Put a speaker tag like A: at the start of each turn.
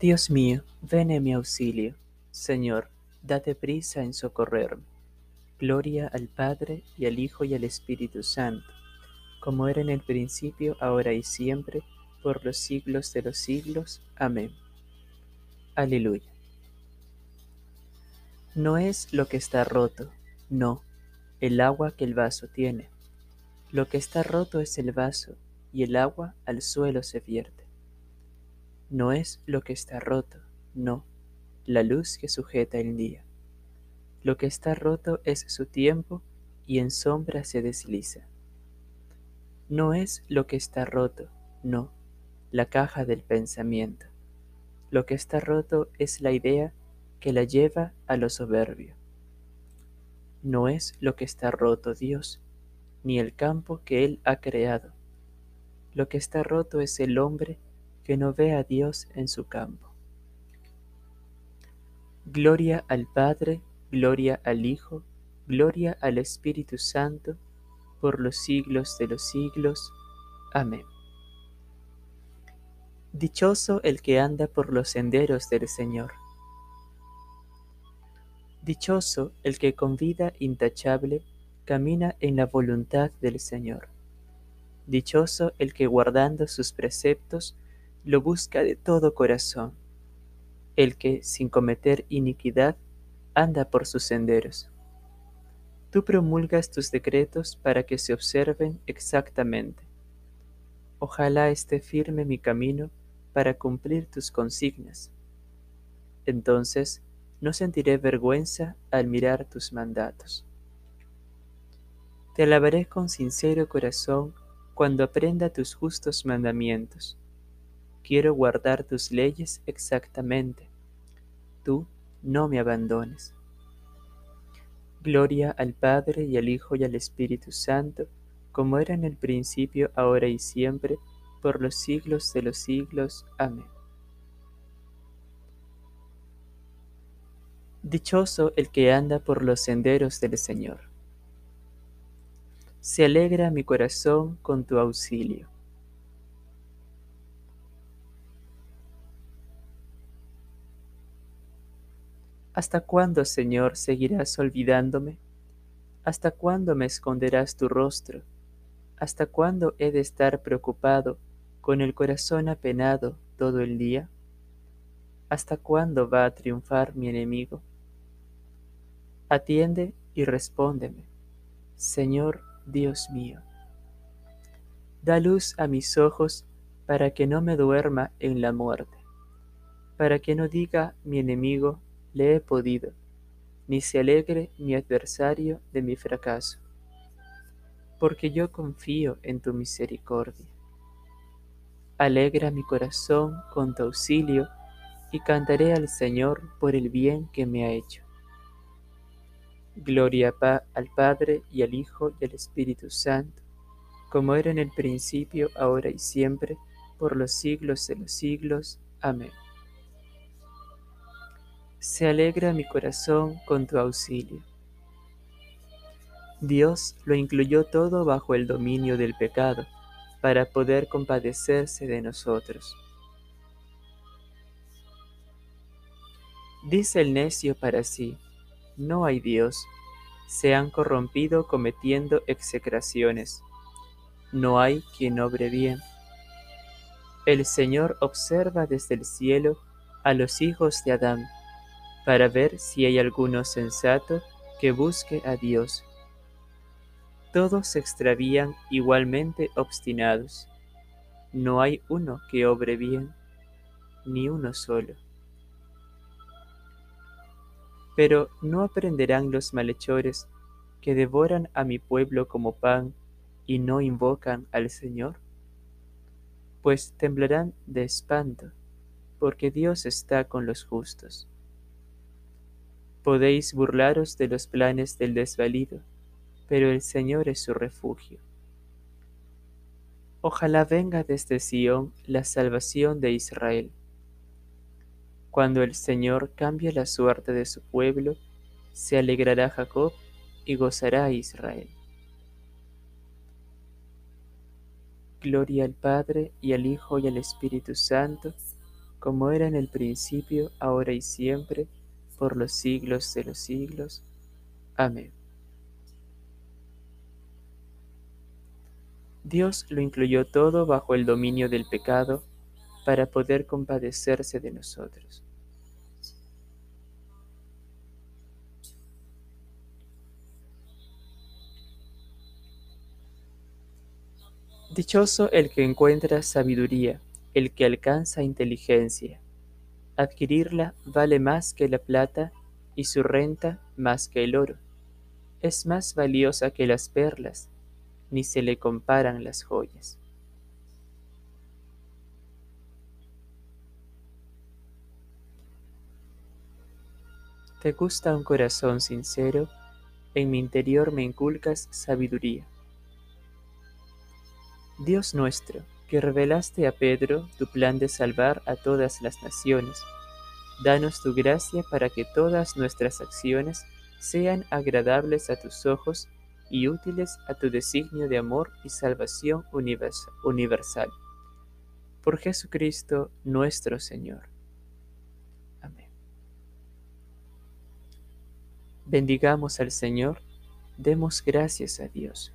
A: Dios mío, ven en mi auxilio. Señor, date prisa en socorrerme. Gloria al Padre, y al Hijo, y al Espíritu Santo, como era en el principio, ahora y siempre, por los siglos de los siglos. Amén. Aleluya. No es lo que está roto, no, el agua que el vaso tiene. Lo que está roto es el vaso, y el agua al suelo se vierte no es lo que está roto, no, la luz que sujeta el día. Lo que está roto es su tiempo y en sombra se desliza. No es lo que está roto, no, la caja del pensamiento. Lo que está roto es la idea que la lleva a lo soberbio. No es lo que está roto Dios, ni el campo que Él ha creado. Lo que está roto es el hombre que no ve a Dios en su campo. Gloria al Padre, gloria al Hijo, gloria al Espíritu Santo, por los siglos de los siglos. Amén. Dichoso el que anda por los senderos del Señor. Dichoso el que con vida intachable camina en la voluntad del Señor. Dichoso el que guardando sus preceptos lo busca de todo corazón, el que, sin cometer iniquidad, anda por sus senderos. Tú promulgas tus decretos para que se observen exactamente. Ojalá esté firme mi camino para cumplir tus consignas. Entonces no sentiré vergüenza al mirar tus mandatos. Te alabaré con sincero corazón cuando aprenda tus justos mandamientos quiero guardar tus leyes exactamente. Tú no me abandones. Gloria al Padre y al Hijo y al Espíritu Santo, como era en el principio, ahora y siempre, por los siglos de los siglos. Amén. Dichoso el que anda por los senderos del Señor. Se alegra mi corazón con tu auxilio. ¿Hasta cuándo, Señor, seguirás olvidándome? ¿Hasta cuándo me esconderás tu rostro? ¿Hasta cuándo he de estar preocupado, con el corazón apenado todo el día? ¿Hasta cuándo va a triunfar mi enemigo? Atiende y respóndeme, Señor Dios mío. Da luz a mis ojos para que no me duerma en la muerte, para que no diga mi enemigo, le he podido, ni se alegre mi adversario de mi fracaso, porque yo confío en tu misericordia. Alegra mi corazón con tu auxilio y cantaré al Señor por el bien que me ha hecho. Gloria al Padre y al Hijo y al Espíritu Santo, como era en el principio, ahora y siempre, por los siglos de los siglos. Amén se alegra mi corazón con tu auxilio. Dios lo incluyó todo bajo el dominio del pecado para poder compadecerse de nosotros. Dice el necio para sí, no hay Dios, se han corrompido cometiendo execraciones, no hay quien obre bien. El Señor observa desde el cielo a los hijos de Adán para ver si hay alguno sensato que busque a Dios. Todos se extravían igualmente obstinados. No hay uno que obre bien, ni uno solo. Pero ¿no aprenderán los malhechores que devoran a mi pueblo como pan y no invocan al Señor? Pues temblarán de espanto, porque Dios está con los justos. Podéis burlaros de los planes del desvalido, pero el Señor es su refugio. Ojalá venga desde Sión la salvación de Israel. Cuando el Señor cambie la suerte de su pueblo, se alegrará Jacob y gozará Israel. Gloria al Padre y al Hijo y al Espíritu Santo, como era en el principio, ahora y siempre, por los siglos de los siglos. Amén. Dios lo incluyó todo bajo el dominio del pecado para poder compadecerse de nosotros. Dichoso el que encuentra sabiduría, el que alcanza inteligencia. Adquirirla vale más que la plata y su renta más que el oro. Es más valiosa que las perlas, ni se le comparan las joyas. ¿Te gusta un corazón sincero? En mi interior me inculcas sabiduría. Dios nuestro, que revelaste a Pedro tu plan de salvar a todas las naciones, danos tu gracia para que todas nuestras acciones sean agradables a tus ojos y útiles a tu designio de amor y salvación universal. Por Jesucristo nuestro Señor. Amén. Bendigamos al Señor, demos gracias a Dios.